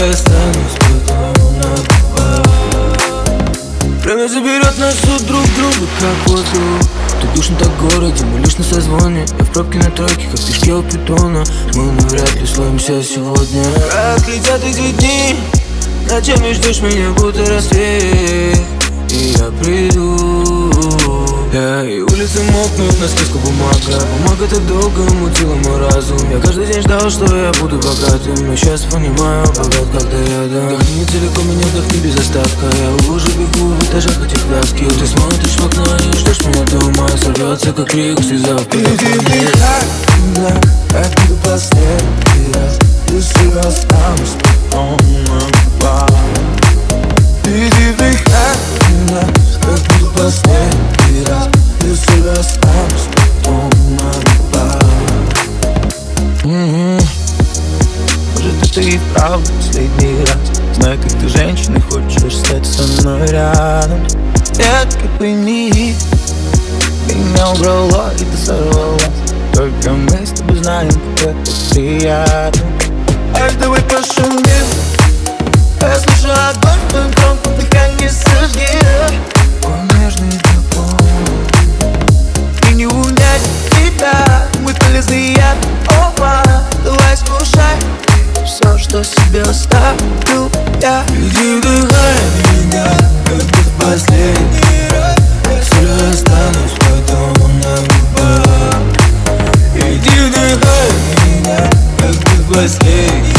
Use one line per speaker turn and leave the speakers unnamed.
Сюда останусь потом на губах Время заберет нас у друг друга, как воздух Тут душно так в городе, мы лишь на созвоне. Я в пробке на тройке, как пешки у питона Мы навряд ли словимся сегодня. Как летят эти дни Ночами ждешь меня, будто рассвет? И я приду улицы мокнут на списку бумага. Бумага так долго мутила мой разум. Я каждый день ждал, что я буду богатым. Но сейчас понимаю, богат, когда рядом Вдохни целиком меня, вдохни без остатка. Я в луже бегу в этажах этих пляски. Ты смотришь в окно и ждешь меня дома. Сорвется как крик, слеза в
Иди вдыхай меня, как буду последний раз? Если останусь Это и правда последний раз. Знаю, как ты женщина, хочешь стать со мной рядом. Детка, пойми Меня убрало и ты сорвалась Только мы с тобой знаем, как это приятно что себе оставлю я.
Иди вдыхай меня, как будто последний раз. Если останусь потом на губах Иди вдыхай меня, как последний раз Если останусь